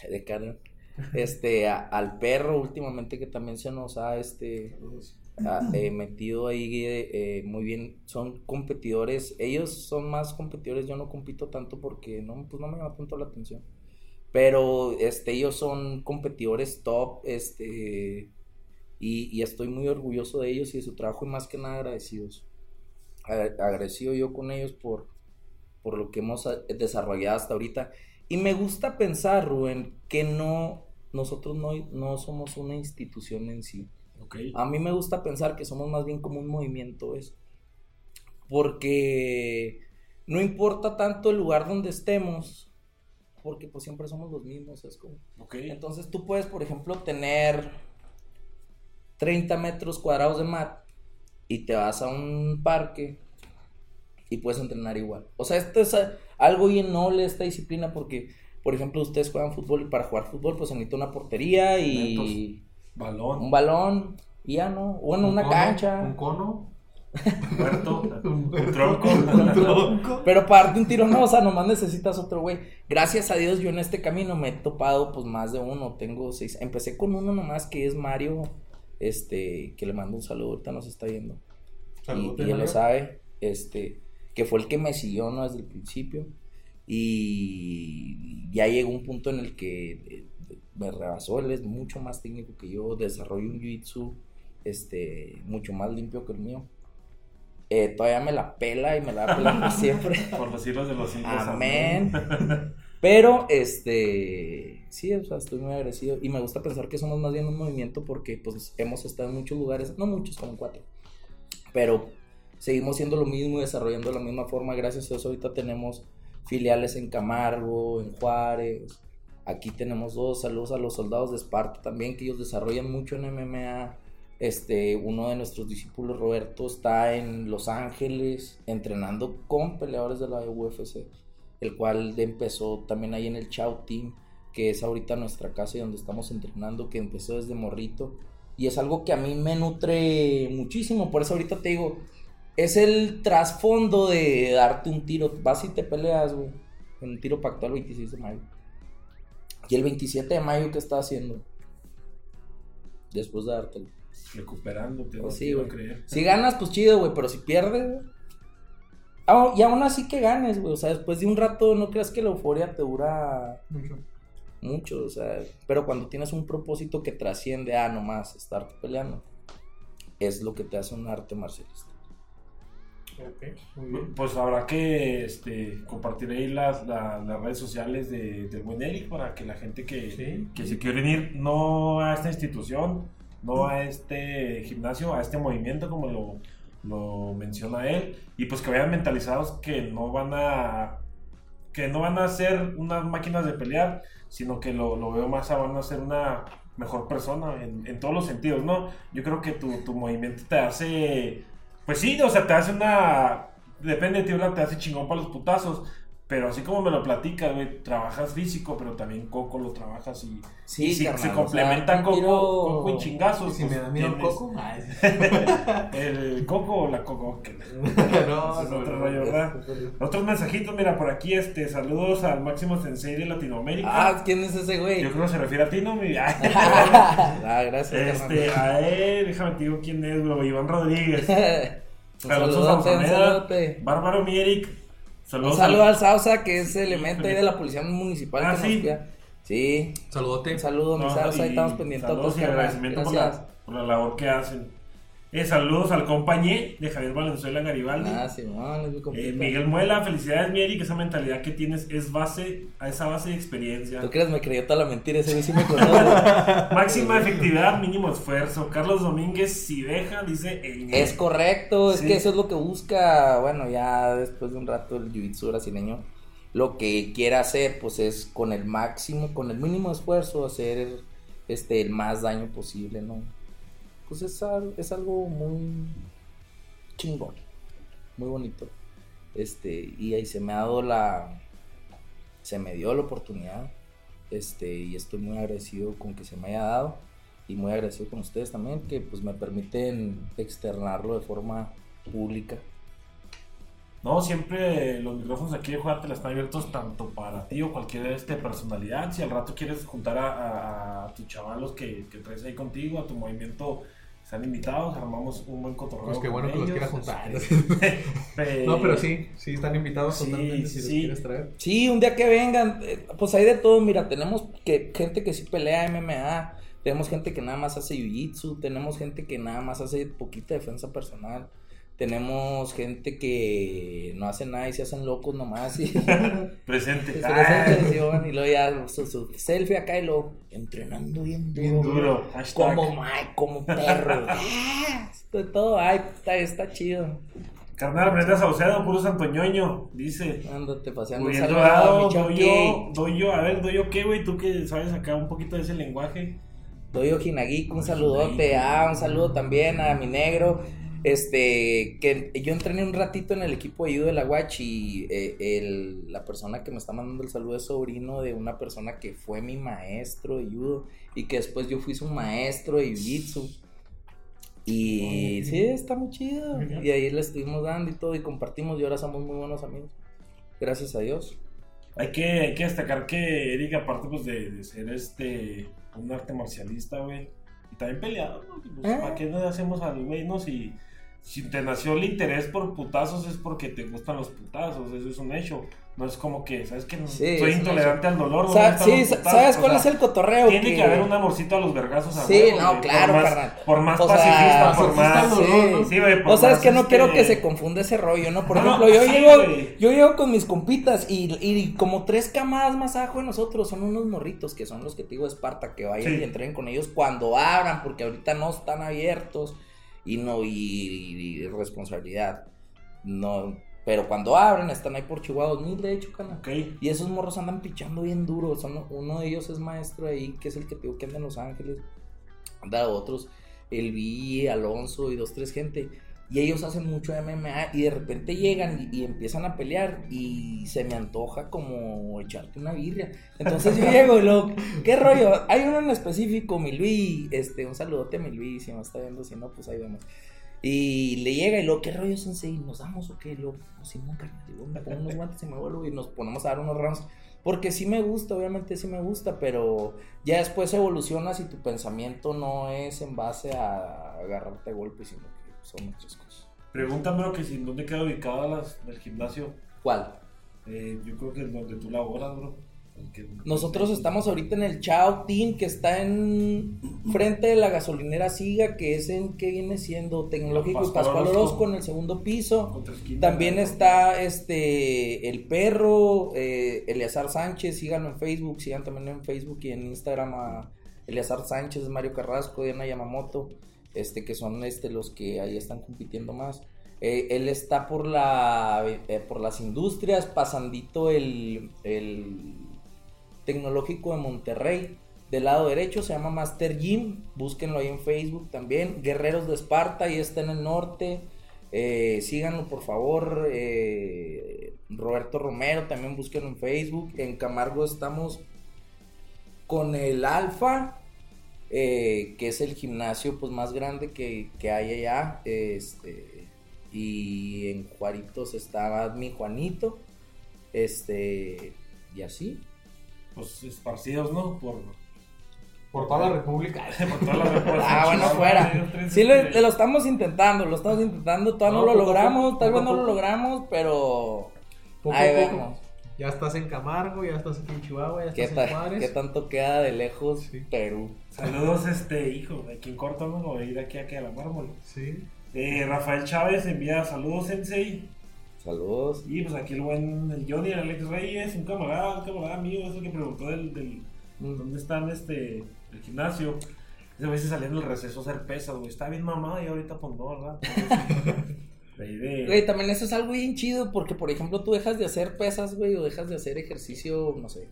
de carnal, este, a- al perro últimamente que también se nos ha este, eh, metido ahí eh, eh, muy bien. Son competidores, ellos son más competidores, yo no compito tanto porque no, pues no me llama tanto la atención. Pero este, ellos son competidores top, este, y, y estoy muy orgulloso de ellos y de su trabajo y más que nada agradecidos. Agra- Agradecido yo con ellos por, por lo que hemos desarrollado hasta ahorita. Y me gusta pensar, Rubén, que no, nosotros no, no somos una institución en sí. A mí me gusta pensar que somos más bien como un movimiento, ¿ves? Porque no importa tanto el lugar donde estemos, porque pues siempre somos los mismos, es como... Entonces tú puedes, por ejemplo, tener 30 metros cuadrados de mat y te vas a un parque y puedes entrenar igual. O sea, esto es algo bien noble esta disciplina porque, por ejemplo, ustedes juegan fútbol y para jugar fútbol pues se necesita una portería y Balón, un balón y ya no, bueno, Un una cono, cancha. Un cono. Muerto, Un tronco. Un tronco. Pero para darte un tiro, no, o sea, nomás necesitas otro güey. Gracias a Dios, yo en este camino me he topado, pues, más de uno. Tengo seis. Empecé con uno nomás que es Mario, este, que le mando un saludo, ahorita nos está viendo. Y, y él lo sabe, este, que fue el que me siguió, ¿no? Desde el principio. Y ya llegó un punto en el que eh, me rebasó, él es mucho más técnico que yo, desarrollo un jiu-jitsu, este, mucho más limpio que el mío. Eh, todavía me la pela y me la va a pelar por siempre. Por decirlo de los cinco. Amén. Pero, este, sí, o sea, estoy muy agradecido y me gusta pensar que somos más bien un movimiento porque, pues, hemos estado en muchos lugares, no muchos, como cuatro, pero seguimos siendo lo mismo y desarrollando de la misma forma. Gracias a eso ahorita tenemos filiales en Camargo, en Juárez. Aquí tenemos dos saludos a los soldados de Esparta también, que ellos desarrollan mucho en MMA. Este, uno de nuestros discípulos, Roberto, está en Los Ángeles entrenando con peleadores de la UFC, el cual empezó también ahí en el Chao Team, que es ahorita nuestra casa y donde estamos entrenando, que empezó desde morrito. Y es algo que a mí me nutre muchísimo, por eso ahorita te digo, es el trasfondo de darte un tiro, vas y te peleas, güey, en un tiro pactual el 26 de mayo. Y el 27 de mayo, ¿qué está haciendo? Después de dártelo. Recuperándote, Pues no sí, güey. creer. Si ganas, pues chido, güey, pero si pierdes, güey. Ah, y aún así que ganes, güey. O sea, después de un rato, no creas que la euforia te dura Mucho. mucho, o sea, pero cuando tienes un propósito que trasciende a nomás estar peleando, es lo que te hace un arte marcialista. Ok, muy bien. Pues habrá que este, compartir ahí las, la- las redes sociales de, del buen Eric para que la gente que, Sí. que se quiere unir no a esta institución, no a este gimnasio, a este movimiento como lo, lo menciona él, y pues que vayan mentalizados que no van a que no van a ser unas máquinas de pelear, sino que lo, lo veo más a van a ser una mejor persona en, en todos los sentidos, ¿no? Yo creo que tu, tu movimiento te hace, pues sí, o sea, te hace una, depende de ti, te hace chingón para los putazos, pero así como me lo platicas, güey, trabajas físico, pero también Coco lo trabajas y, Sí, y si carnal, se o complementan sea, Coco, tiro- Coco y chingazos. Si me pues, da miedo coco, El Coco o la Coco, no, es otro rollo, ¿verdad? Otros mensajitos, mira, por aquí, este, saludos al máximo sensei de Latinoamérica. Ah, ¿quién es ese güey? Yo creo que se refiere a ti, ¿no? Mi- ah, gracias. Este, a él, déjame te digo quién es, bro, Iván Rodríguez. un Alonso. Bárbaro mi Eric. Un Saludos saludo al- Sausa, que es elemento ahí de la policía municipal Ah, que sí. nos cuida. Sí, Saludote. un saludo, mi No, Sausa, ahí estamos pendientes a Saludos todos, y carnal. agradecimiento por Gracias. la, por la labor que hacen. Eh, saludos al compañé de Javier Valenzuela Garibaldi. Ah, sí, no, es mi Eh. Miguel Muela, felicidades, mi Eric. Esa mentalidad que tienes es base a esa base de experiencia. ¿Tú crees? Me creyó toda la mentira, ese sí me conoce. Máxima efectividad, mínimo esfuerzo. Carlos Domínguez, si deja, dice el Es correcto, es Sí. que eso es lo que busca, bueno, ya después de un rato el jiu-jitsu brasileño, lo que quiere hacer, pues es con el máximo, con el mínimo esfuerzo, hacer este, el más daño posible, ¿no? Pues es, es algo muy chingón, muy bonito. Este, y ahí se me ha dado la, se me dio la oportunidad, este, y estoy muy agradecido con que se me haya dado y muy agradecido con ustedes también que pues me permiten externarlo de forma pública. No, siempre los micrófonos aquí de Juárez están abiertos tanto para ti o cualquier este, personalidad. Si al rato quieres juntar a, a- a tus chavalos que, que traes ahí contigo, a tu movimiento, están invitados, armamos un buen cotorreo. Pues qué bueno que los ellos, quiera juntar. No, pero sí, sí están invitados Sí, totalmente si los sí. quieres traer. Sí, un día que vengan, eh, pues hay de todo, mira, tenemos que, gente que sí pelea MMA, tenemos gente que nada más hace jiu-jitsu, tenemos gente que nada más hace poquita defensa personal, tenemos gente que no hace nada y se hacen locos nomás y... Presente. Se Ah, les y luego ya su, su selfie acá y luego entrenando bien duro. Bien duro. Como, ay, como perro. Ah, de todo, ay, está, está chido. Carnal, Brenda Saucedo, puro santoñoño, dice. Ándate paseando. Muy dorado, doy yo, doy yo, a ver, doy yo qué, güey, tú que sabes acá un poquito de ese lenguaje. Doyo Hinagik, un saludote. Ah, un saludo también a mi negro. Este, que yo entrené un ratito en el equipo de judo de la Watch y eh, el- la persona que me está mandando el saludo es sobrino de una persona que fue mi maestro de judo y que después yo fui su maestro de jiu-jitsu. Y sí, está muy chido. Y ahí le estuvimos dando y todo y compartimos y ahora somos muy buenos amigos. Gracias a Dios. Hay que, hay que destacar que Eric, aparte pues de, de ser este un arte marcialista, güey, y también peleado, ¿no? Pues, Ah. ¿Para qué nos hacemos al güey, no? Si, si te nació el interés por putazos es porque te gustan los putazos, eso es un hecho. No es como que, ¿sabes qué? Sí, Soy intolerante al dolor. no sí, ¿sabes o cuál sea, es el cotorreo? Tiene que haber un amorcito a los vergazos a Sí, huevo, no, güey, claro, por más, carnal. por más O sea, pacifista, por más... dolor, ¿no? Sí, güey, por O sea, es que no este, quiero que se confunda ese rollo, ¿no? Por No, ejemplo, yo llego, güey. yo llego con mis compitas y, y como tres camadas más abajo de nosotros son unos morritos que son los que te digo Esparta, que vayan y entren con ellos cuando abran, porque ahorita no están abiertos y no, y, y- y responsabilidad. No, pero cuando abren están ahí por Chihuahua 2000, de hecho, cana. Y esos morros andan pichando bien duro. Son, uno de ellos es maestro ahí, que es el que te digo que anda en Los Ángeles. Anda otros, el Vi, Alonso y dos, tres gente. Y ellos hacen mucho MMA y de repente llegan y, y empiezan a pelear y se me antoja como echarte una birria. Entonces yo llego y luego, ¿qué rollo? Hay uno en específico, mi Luis, este, un saludote a mi Luis, si me está viendo, si no, pues ahí vemos. Y le llega y luego, ¿qué rollo, sensei? ¿Nos damos o qué? Luego, no, Simón, carnal, y luego me pongo unos guantes y me vuelvo y nos ponemos a dar unos rounds. Porque sí me gusta, obviamente sí me gusta, pero ya después evolucionas y tu pensamiento no es en base a agarrarte golpes, sino que son otras cosas. pregúntame bro, que si dónde queda ubicada las, el gimnasio. ¿Cuál? Eh, yo creo que es donde tú laboras, bro. Que- Nosotros estamos ahorita en el Chao Team, que está en frente de la gasolinera Siga, que es en, que viene siendo Tecnológico y Pascual Pascual Orozco. En el segundo piso. También está este el perro, eh, Eleazar Sánchez, síganlo en Facebook, sigan también en Facebook y en Instagram a Eleazar Sánchez, Mario Carrasco, Diana Yamamoto, este que son este los que ahí están compitiendo más. Eh, él está por la eh, por las industrias, pasandito el, el tecnológico de Monterrey. Del lado derecho se llama Master Gym, búsquenlo ahí en Facebook también. Guerreros de Esparta, ahí está en el norte. Eh, síganlo por favor. Roberto Romero, también búsquenlo en Facebook. En Camargo estamos con el Alfa, eh, que es el gimnasio pues, más grande que, que hay allá. Este, y en Juaritos está mi Juanito. Este, y así. Pues esparcidos, ¿no? Por, Por toda la República. por repúblicas. Ah, bueno, fuera. Sí, lo, este, lo estamos intentando, lo estamos intentando. Todavía no, No, lo logramos, poco, tal vez poco no lo logramos, pero Poco ahí poco. vemos. Ya estás en Camargo, ya estás aquí en Chihuahua, ya ¿Qué, estás en Juárez. qué tanto queda de lejos Sí. Perú? Saludos, este hijo, de quien corta uno o ir aquí, aquí a la mármol. Sí. Eh, Rafael Chávez envía saludos, Sensei. Saludos. Y pues aquí el buen el Johnny, el Alex Reyes, un camarada, un camarada mío, es el que preguntó del, del dónde están este el gimnasio. Ese güey se salía en el receso a hacer pesas, güey. Está bien mamado y ahorita pues no, ¿verdad? Güey, también eso es algo bien chido porque, por ejemplo, tú dejas de hacer pesas, güey, o dejas de hacer ejercicio, no sé,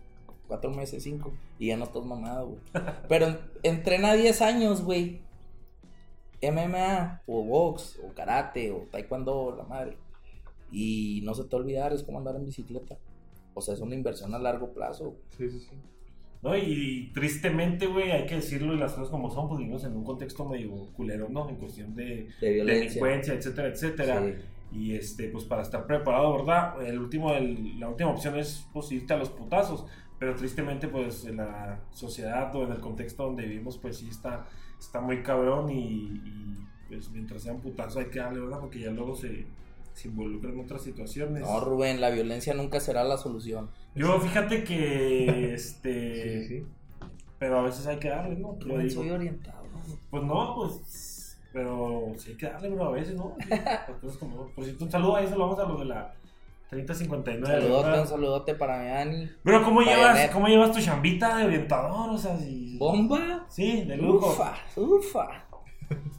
cuatro meses, cinco, y ya no estás mamado, güey. Pero en- entrena 10 años, güey. MMA, o box, o karate, o taekwondo, la madre. Y no se te olvidar, es como andar en bicicleta. O sea, es una inversión a largo plazo. Sí, sí, sí. ¿No? Y, tristemente, güey, hay que decirlo y las cosas como son, pues vivimos en un contexto medio culero, ¿no? En cuestión de delincuencia, etcétera, etcétera. Sí. Y este, pues para estar preparado, ¿verdad? El último, el- la última opción es pues irte a los putazos. Pero tristemente, pues en la sociedad o en el contexto donde vivimos, pues sí está, está muy cabrón. Y, y, pues mientras sean putazos hay que darle, ¿verdad? Porque ya luego se, se involucran otras situaciones. No, Rubén, la violencia nunca será la solución. Yo fíjate que este. Sí, sí. Pero a veces hay que darle, ¿no? Digo, soy orientado. Pues no, pues. Pero sí hay que darle, bro, a veces, ¿no? Las cosas como- Por cierto, un saludo ahí, se lo vamos a los de la 3059. Saludote, ¿verdad? un saludote para mi Dani. Bro, ¿cómo llevas. ¿cómo llevas tu chambita de orientador? O sea, si. ¿Bomba? Sí, de lujo. Ufa, ufa.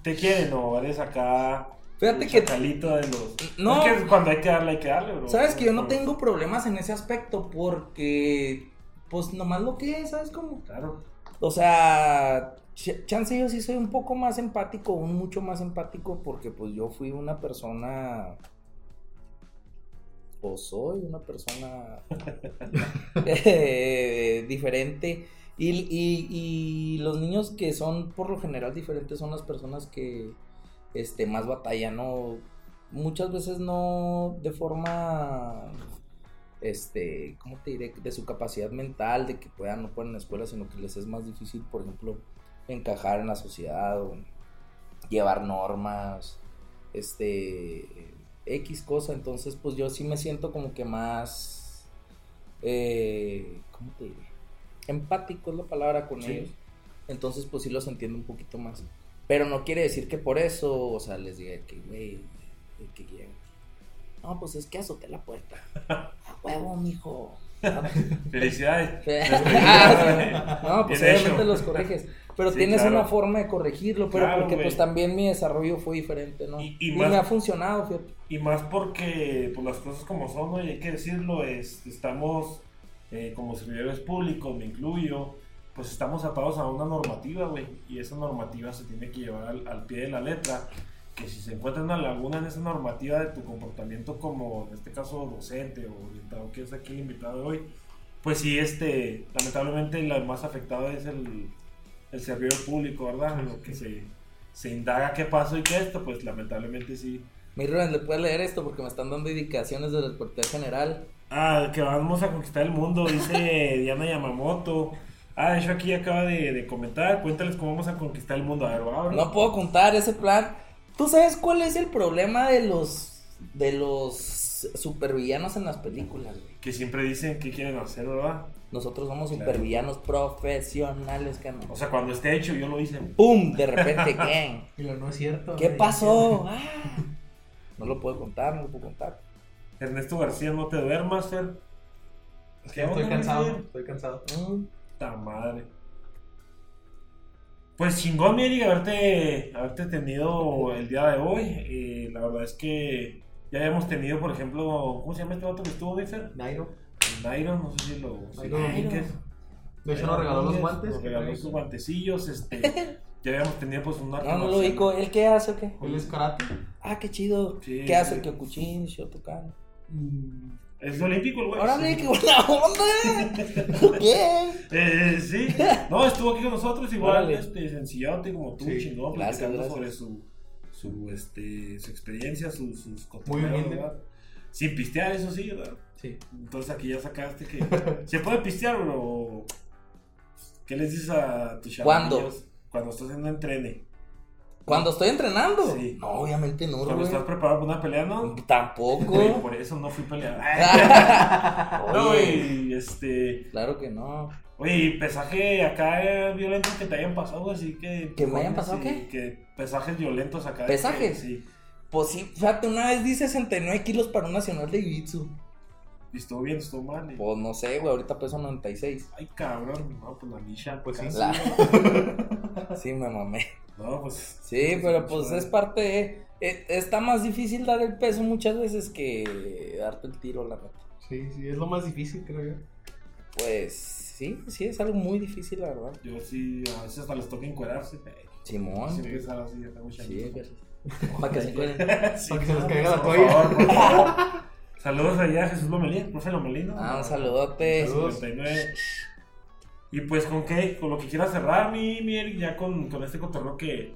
¿Te quieren o eres acá? Fíjate el que chacalito de los. No. Es que cuando hay que darle, hay que darle, bro. Sabes que yo no tengo problemas en ese aspecto porque pues nomás lo que es, ¿sabes cómo? Claro. O sea, ch- chance yo sí soy un poco más empático, un mucho más empático, porque pues yo fui una persona. O soy una persona eh, diferente. Y, y- y los niños que son por lo general diferentes son las personas que este, más batallan, ¿no? Muchas veces no de forma este, ¿cómo te diré? De su capacidad mental, de que puedan no puedan en la escuela, sino que les es más difícil, por ejemplo, encajar en la sociedad o llevar normas, este, X cosa. Entonces, pues yo sí me siento como que más, eh, ¿cómo te diré? Empático es la palabra con Sí. ellos. Entonces, pues sí los entiendo un poquito más. Pero no quiere decir que por eso, o sea, les diga que, güey, que lleguen. No, pues es que azoté la puerta. A huevo, mijo. Felicidades. no, pues Bien obviamente hecho. los corriges. Pero Sí, tienes claro. una forma de corregirlo, pero Claro, porque pues también mi desarrollo fue diferente, ¿no? Y- Y, y más- me ha funcionado, fíjate. Y más porque pues, las cosas como son, ¿no? y hay que decirlo, es, estamos eh, como servidores públicos, me incluyo, pues estamos atados a una normativa, güey, y esa normativa se tiene que llevar al, al pie de la letra, que si se encuentra una laguna en esa normativa de tu comportamiento como, en este caso, docente o orientado, que es aquí el invitado de hoy, pues sí, este, lamentablemente el más afectado es el, el servidor público, ¿verdad? Lo que se, se indaga qué pasó y qué esto, pues lamentablemente sí. Mi Rubén, ¿le puedes leer esto? Porque me están dando indicaciones del reportero general. Ah, que vamos a conquistar el mundo, dice Diana Yamamoto. Ah, de hecho aquí acaba de, de comentar, cuéntales cómo vamos a conquistar el mundo. A ver, va. No puedo contar ese plan. ¿Tú sabes cuál es el problema de los de los supervillanos en las películas, güey? Que siempre dicen que quieren hacer, ¿verdad? Nosotros somos Claro. supervillanos profesionales, que no. O sea, cuando esté hecho, yo lo hice. ¡Pum! De repente, ¿qué? Y lo no es cierto. ¿Qué güey. pasó? Ah. No lo puedo contar, no lo puedo contar. Ernesto García, no te duermas, Fer. Es que estoy cansado, estoy cansado. Mm. Ta madre. Pues chingón, mi Eric, haberte, haberte tenido el día de hoy. Eh, la verdad es que ya habíamos tenido, por ejemplo, ¿cómo se llama este vato que estuvo, mi Fer? Nairo. Nairo, no sé si lo. Nairo Domínguez. De hecho, nos regaló los guantes. Nos regaló sus guantecillos, este. ya habíamos tenido pues un arte No, no lo ubico. ¿Él qué hace o qué? Él es karate. Ah, qué chido. Sí, ¿Qué hace sí. el Kyokuchin, Shotokan? Es olímpico el güey. Órale, sí. qué buena onda. ¿Qué? Eh, sí, no, estuvo aquí con nosotros igual, Órale. este, sencillote como tú, Sí, chingón, gracias, platicando gracias. sobre su, su, este, su experiencia, su- sus Muy humilde. ¿verdad? Sin pistear, eso sí, ¿verdad? Sí. Entonces aquí ya sacaste que se puede pistear, bro. ¿Qué les dices a tus ¿Cuándo? chavalillos Cuando estás en un entrene. Cuando estoy entrenando. Sí. No, obviamente no, Cuando güey. estás preparado para una pelea, ¿no? Tampoco. Güey, por eso no fui peleado. no, Oye, y este. claro que no. Oye, pesaje acá eh, violento que te hayan pasado, así que. ¿Que me hayan pasado qué? Que pesajes violentos acá. de ¿Pesajes? que- Sí. Pues sí, fíjate, una vez di 69 kilos para un nacional de Jiu-Jitsu. Y estuvo bien, estuvo mal. Pues no sé, güey, ahorita peso 96. Ay, cabrón. No, pues la misha. Pues sí. La- sí, me mamé. No, pues. Sí, pero pues es parte de... eh, Está más difícil dar el peso muchas veces que darte el tiro, la neta. Sí, sí, es lo más difícil, creo yo. Pues sí, sí, es algo muy difícil, la verdad. Yo sí, a veces hasta les toca encuerarse. Simón. Sí, empezar así, ya tengo Sí, para que se encuentren. Sí, Para que se les caiga la toalla. por favor. Saludos allá a Jesús Lomelín, profe Lomelín. ¿no? Ah, un saludote. Saludos. 59. Y pues con qué, con lo que quieras cerrar, mi, mi Eric, ya con, con este cotorreo que,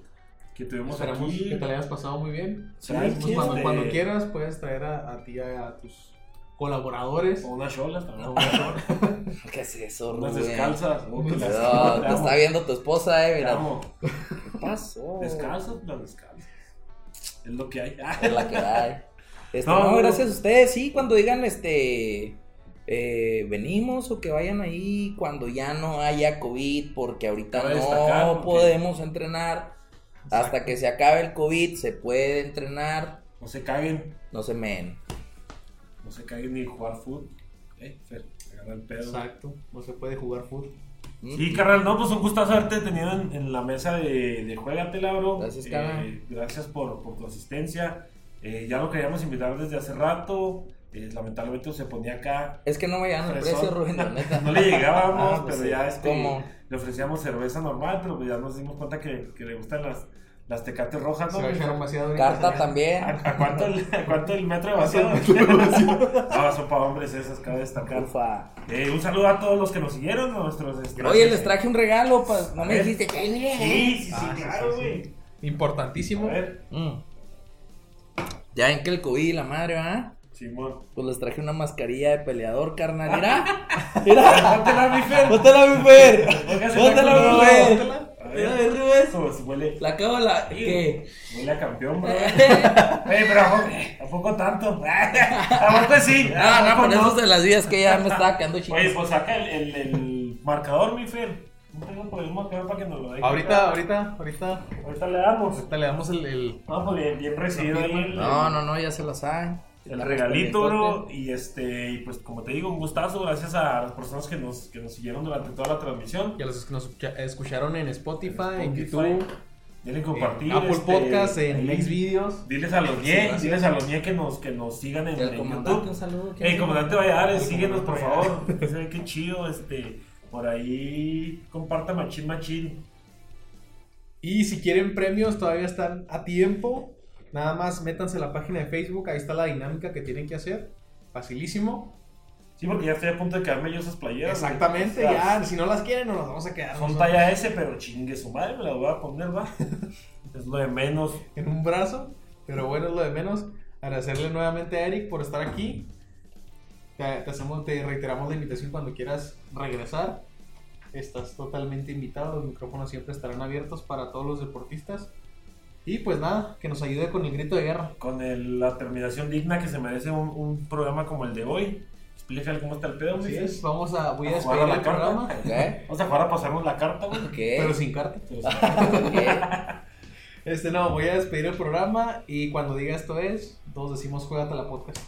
que tuvimos Esperamos aquí. que te la hayas pasado muy bien. Sí, Pues sí, cuando, este- cuando quieras puedes traer a, a ti a, a tus colaboradores. O unas cholas a también. una show. ¿Qué es eso, Unas descalzas. oh, No, te está viendo tu esposa, eh, mira. ¿Qué pasó? Descalzas, las descalzas. Es lo que hay. Es la que hay. Este, No, no, no. gracias a ustedes. Sí, cuando digan, este, eh, venimos o que vayan ahí cuando ya no haya COVID, porque ahorita Cabe no destacar, podemos entrenar. Hasta que se acabe el COVID se puede entrenar. No se caguen. No se men. No se caguen ni jugar fútbol. Eh, Fer, agarra el pedo. Exacto, no se puede jugar fútbol. Sí, carnal, no, pues un gustazo haberte tenido en, en la mesa de, de Juegatela, bro. Gracias, Eh, carnal. gracias por, por tu asistencia. Eh, ya lo queríamos invitar desde hace rato, eh, lamentablemente se ponía acá. Es que no me llegan el precio, Rubén, la neta. No le llegábamos, Ah, pues pero sí. ya este, ¿Cómo? le ofrecíamos cerveza normal, pero pues ya nos dimos cuenta que, que le gustan las, las tecates rojas, Se ¿no? a un vaciado Carta también. ¿A, a cuánto el, a cuánto el metro de vaciado? No, son para hombres esas, cabe destacar. Ufa. Eh, un saludo a todos los que nos siguieron, a nuestros... este, Oye, les traje un regalo, pues. No A me ver. dijiste que. Sí, sí, sí, Ah, sí, claro, sí, sí. güey. A Importantísimo. ver, Mm. Ya ven que el COVID y la madre, ¿va? Simón. Pues les traje una mascarilla de peleador, carnal. Mira. Mira. Póntela, mi Fer. Bótala, mi Fer. Culo. mi Fer. Mira, ver, Rubén. pues huele, La acabo la. ¿Qué? huele a campeón, bro. Oye, pero ¿a poco, ¿a poco tanto? ¿A poco sí? Ah, ¿A no, por eso se las días que ya me estaba quedando chido. Oye, pues saca el, el, el marcador, mi Fer. No tengo por el marcador para que nos lo deje. Ahorita, ahorita, ahorita. Ahorita le damos. Ahorita le damos el. el- No, pues bien, bien recibido No, no, no, ya se la saben. El regalito, bro. Y este, y pues como te digo, un gustazo. Gracias a las personas que nos, que nos siguieron durante toda la transmisión. Ya los que nos escucha- escucharon en Spotify, en Spotify, YouTube, Denle en compartir. Apple este, Podcast, en. Xvideos. Diles a los Sí, ñe, diles a los ñe que nos, que nos sigan en, Y al en comandante, YouTube. un saludo. Hey, comandante Valladares, El síguenos por favor. Que chido, este. Por ahí comparta machín machín. Y si quieren premios, todavía están a tiempo. Nada más métanse a la página de Facebook, ahí está la dinámica que tienen que hacer. Facilísimo. Sí, porque ya estoy a punto de quedarme yo esas playeras. Exactamente, ya. Si no las quieren, nos las vamos a quedar. Son nosotros. talla S, pero chingue su madre, me la voy a poner, va. es lo de menos. en un brazo. Pero bueno, es lo de menos. Agradecerle nuevamente a Eric por estar aquí. Te, te hacemos, te reiteramos la invitación cuando quieras regresar. Estás totalmente invitado. Los micrófonos siempre estarán abiertos para todos los deportistas. Y pues nada, que nos ayude con el grito de guerra. Con el- la terminación digna que se merece un, un programa como el de hoy. Explícale cómo está el pedo, Así güey. es, vamos a, voy a despedir a la el carta. programa. ¿Qué? Vamos a jugar a pasarnos la carta, güey. Pero sin carta. Pero sí. ¿Qué? Este no, voy a despedir el programa y cuando diga esto es, todos decimos juégate la podcast.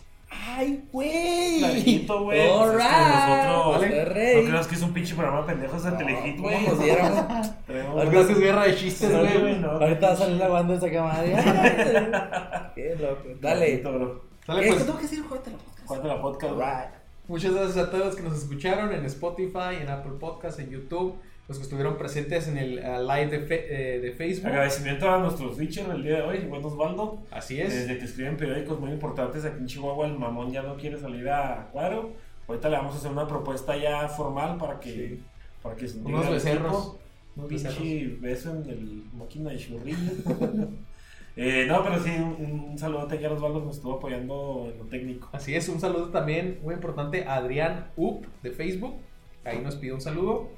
Ay, güey. Clarito, güey. Pues es que Alright. nosotros- Vale. No creas que es un pinche programa de pendejos de Telehit, ¿Cómo güey. nos diéramos? Es guerra de chistes, No, güey. no. Ahorita va a salir la banda de esa cámara. Qué loco. Dale. Clarito, bro. Dale, Eh, pues, ¿Qué tengo que decir? Juégate la podcast. Jugate la podcast. Alright. Muchas gracias a todos los que nos escucharon en Spotify, en Apple Podcast, en YouTube, los que estuvieron presentes en el uh, live de, fe- eh, de Facebook. Agradecimiento a nuestros features el día de hoy, buen Osvaldo. Así es. Desde que escriben periódicos muy importantes aquí en Chihuahua, el mamón ya no quiere salir a cuadro. Ahorita le vamos a hacer una propuesta ya formal para que, Sí. para que se Unos becerros. Un pinche beso en el máquina de churrillo. eh, no, pero sí, un, un saludote aquí a Osvaldo que nos estuvo apoyando en lo técnico. Así es, un saludo también muy importante a Adrián Up de Facebook. Ahí nos pidió un saludo.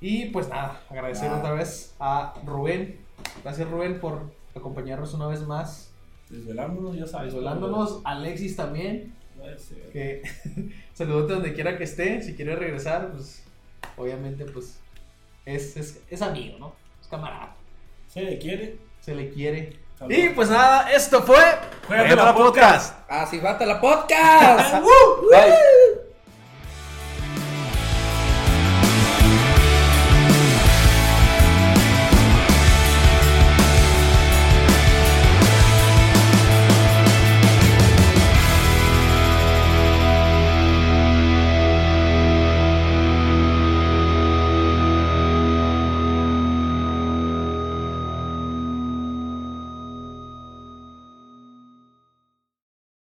Y pues nada, agradecer Ah. otra vez a Rubén. Gracias Rubén por acompañarnos una vez más. Desvelándonos, ya sabes. Desvelándonos. Alexis también. Puede ser. Que saludote donde quiera que esté. Si quiere regresar, pues obviamente pues es, es, es amigo, ¿no? Es camarada. Se le quiere. Se le quiere. Y pues nada, esto fue Juégate la Podcast. Así falta la podcast. Bye.